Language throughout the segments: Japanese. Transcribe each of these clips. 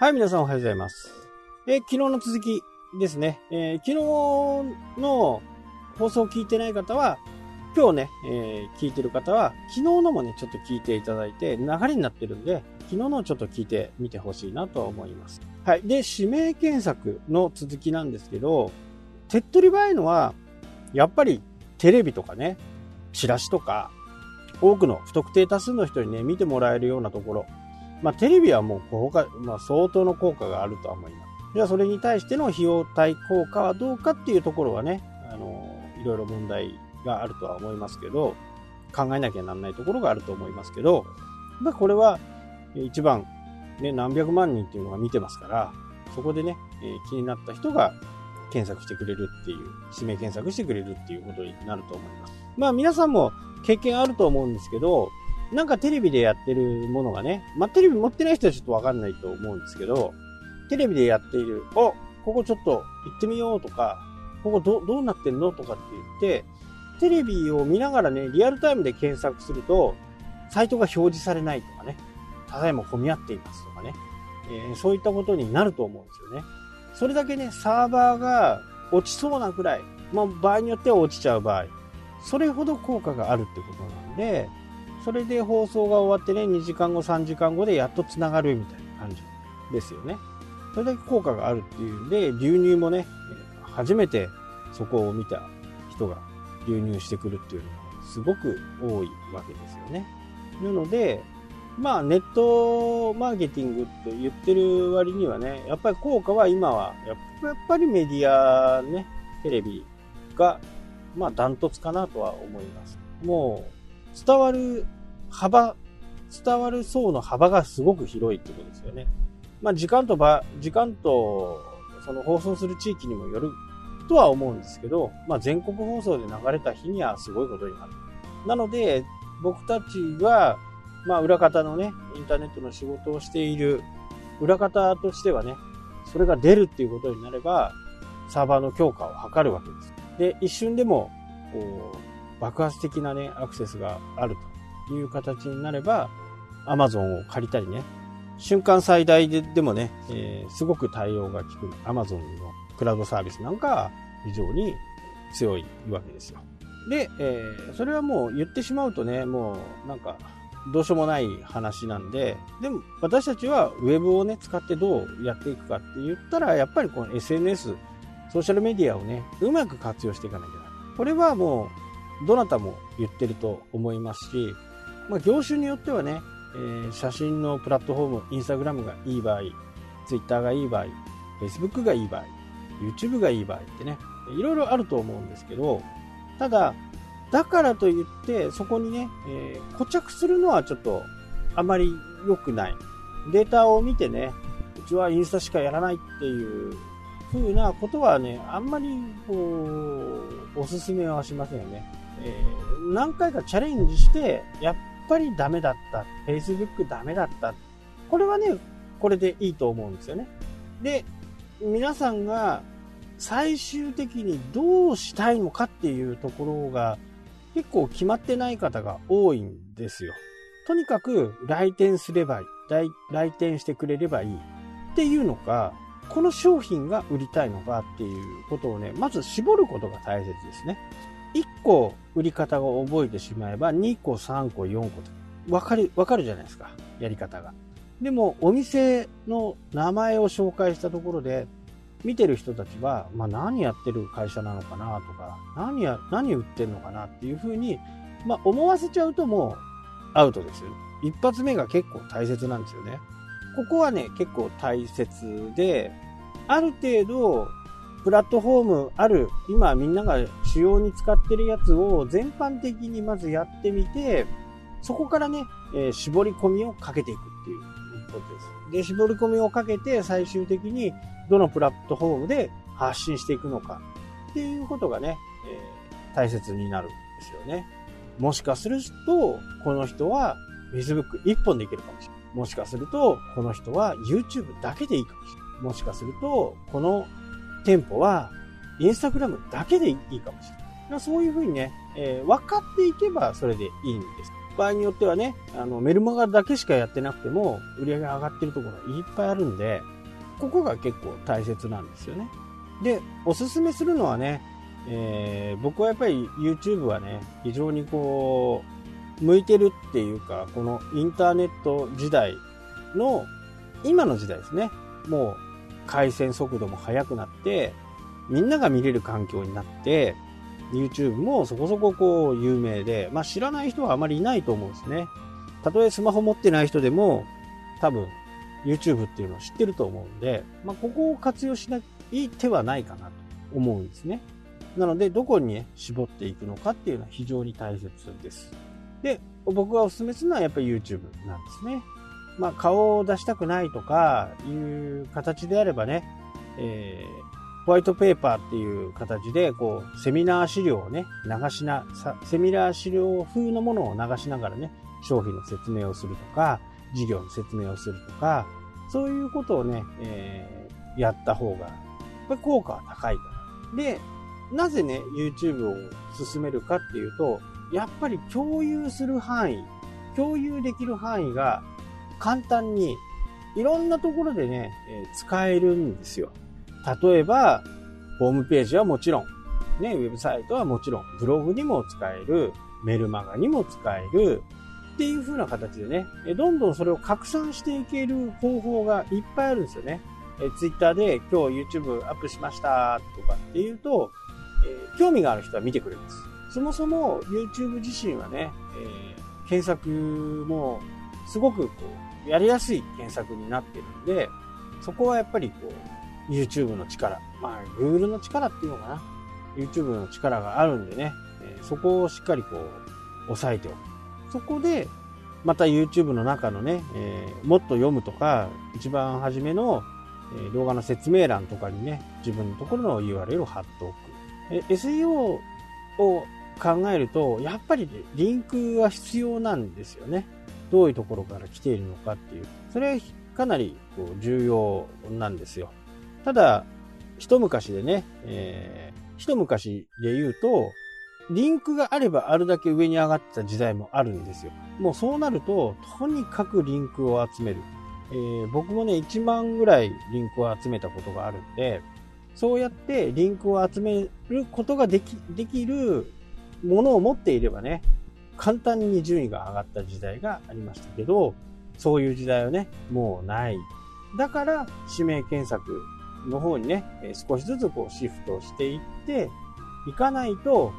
はい、皆さんおはようございます。え昨日の続きですね。えー昨日の放送を聞いてない方は、今日ね、えー聞いてる方は、昨日のもね、ちょっと聞いていただいて、流れになってるんで、昨日のをちょっと聞いてみてほしいなと思います。はい。で、指名検索の続きなんですけど、手っ取り早いのは、やっぱりテレビとかね、チラシとか、多くの不特定多数の人にね、見てもらえるようなところ、まあ、テレビはもう効果、まあ、相当の効果があるとは思います。じゃあ、それに対しての費用対効果はどうかっていうところはね、あの、いろいろ問題があるとは思いますけど、考えなきゃならないところがあると思いますけど、まあ、これは、一番、ね、何百万人っていうのが見てますから、そこでね、えー気になった人が検索してくれるっていう、指名検索してくれるっていうことになると思います。まあ、皆さんも経験あると思うんですけど、なんかテレビでやってるものがね、まあ、テレビ持ってない人はちょっとわかんないと思うんですけど、テレビでやっている、おここちょっと行ってみようとか、ここどどうなってんのとかって言って、テレビを見ながらね、リアルタイムで検索すると、サイトが表示されないとかね、ただいま混み合っていますとかね、えーそういったことになると思うんですよね。それだけね、サーバーが落ちそうなくらい、まあ、場合によっては落ちちゃう場合、それほど効果があるってことなんで、それで放送が終わってね、2時間後、3時間後でやっと繋がるみたいな感じですよね。それだけ効果があるっていうんで、流入もね、初めてそこを見た人が流入してくるっていうのがすごく多いわけですよね。なので、まあネットマーケティングと言ってる割にはね、やっぱり効果は今は、やっぱやっぱりメディアね、テレビが、まあダントツかなとは思います。もう、伝わる幅、伝わる層の幅がすごく広いってことですよね。まあ時間と場、時間と、その放送する地域にもよるとは思うんですけど、まあ全国放送で流れた日にはすごいことになる。なので、僕たちは、まあ裏方のね、インターネットの仕事をしている裏方としてはね、それが出るっていうことになれば、サーバーの強化を図るわけです。で、一瞬でも、こう、爆発的なね、アクセスがあるという形になれば、Amazon を借りたりね、瞬間最大ででもね、えーすごく対応が効く Amazon のクラウドサービスなんかは非常に強いわけですよ。で、えーそれはもう言ってしまうとね、もうなんか、どうしようもない話なんで、でも私たちはウェブをね、使ってどうやっていくかって言ったら、やっぱりこの SNS、ソーシャルメディアをね、うまく活用していかなきゃならない。これはもう、どなたも言ってると思いますし、まあ、業種によってはね、えー写真のプラットフォーム、インスタグラムがいい場合、ツイッターがいい場合、Facebook がいい場合、YouTube がいい場合ってね、いろいろあると思うんですけど、ただ、だからといって、そこにね、えー固着するのはちょっとあまり良くない。データを見てね、うちはインスタしかやらないっていう風なことはね、あんまりこう、おすすめはしませんよね。えー何回かチャレンジして、やっぱりダメだった。Facebook ダメだった。これはね、これでいいと思うんですよね。で、皆さんが最終的にどうしたいのかっていうところが結構決まってない方が多いんですよ。とにかく来店すればいい。来店してくれればいい。っていうのか、この商品が売りたいのかっていうことをね、まず絞ることが大切ですね。1個売り方を覚えてしまえば、2個、3個、4個と。わかる、わかるじゃないですか。やり方が。でも、お店の名前を紹介したところで、見てる人たちは、まあ、何やってる会社なのかなとか、何や、何売ってんのかなっていうふうに、まあ、思わせちゃうともうアウトですよ。一発目が結構大切なんですよね。ここはね、結構大切で、ある程度、プラットフォームある、今みんなが主要に使ってるやつを全般的にまずやってみて、そこからね、えー絞り込みをかけていくっていうことです。で、絞り込みをかけて最終的にどのプラットフォームで発信していくのかっていうことがね、えー大切になるんですよね。もしかすると、この人は Facebook 一本でいけるかもしれない。もしかすると、この人は YouTube だけでいいかもしれない。もしかすると、この店舗は Instagram だけでいいかもしれない。そういうふうにね、えー分かっていけばそれでいいんです。場合によってはね、あの、メルマガだけしかやってなくても、売り上げ上がってるところがいっぱいあるんで、ここが結構大切なんですよね。で、おすすめするのはね、えー、僕はやっぱり YouTube はね、非常にこう、向いてるっていうか、このインターネット時代の、今の時代ですね。もう、回線速度も速くなって、みんなが見れる環境になって、YouTube もそこそここう有名で、まあ知らない人はあまりいないと思うんですね。たとえスマホ持ってない人でも、多分 YouTube っていうのを知ってると思うんで、まあここを活用しない手はないかなと思うんですね。なので、どこに、絞っていくのかっていうのは非常に大切です。で、僕がお勧めするのはやっぱり YouTube なんですね。まあ顔を出したくないとかいう形であればね、えホワイトペーパーっていう形で、こう、セミナー資料をね、流しな、セミナー資料風のものを流しながらね、商品の説明をするとか、事業の説明をするとか、そういうことをね、えー、やった方が、やっぱり効果は高いから。で、なぜね、YouTube を進めるかっていうと、やっぱり共有する範囲、共有できる範囲が簡単にいろんなところでね、えー、使えるんですよ。例えば、ホームページはもちろん、ね、ウェブサイトはもちろん、ブログにも使える、メルマガにも使える、っていう風な形でね、どんどんそれを拡散していける方法がいっぱいあるんですよね。え Twitter で今日 YouTube アップしました。とかっていうと、えー、興味がある人は見てくれます。そもそも YouTube 自身はね、えー、検索もすごくこう、やりやすい検索になってるんで、そこはやっぱりこう、YouTube の力、まあ、Google の力っていうのかな。YouTube の力があるんでね、えそこをしっかりこう、押さえておく。そこで、また YouTube の中のね、えー、もっと読むとか、一番初めの、え、動画の説明欄とかにね、自分のところの URL を貼っておく。え SEO を考えると、やっぱりリンクは必要なんですよね。どういうところから来ているのかっていう。それはかなりこう重要なんですよ。ただ、一昔でね、えー、一昔で言うと、リンクがあればあるだけ上に上がってた時代もあるんですよ。もうそうなると、とにかくリンクを集める。えー、僕もね、1万ぐらいリンクを集めたことがあるんで、そうやってリンクを集めることができ、できるものを持っていればね、簡単に順位が上がった時代がありましたけど、そういう時代はね、もうない。だから、指名検索の方にね、少しずつこうシフトしていっていかないと、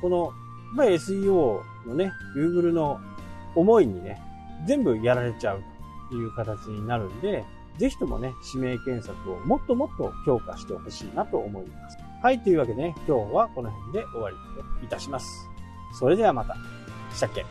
この、まあ、SEO のね、Google の思いにね、全部やられちゃうという形になるんで、ぜひともね、指名検索をもっともっと強化してほしいなと思います。はい、というわけでね、今日はこの辺で終わりといたします。それではまた。したっけ？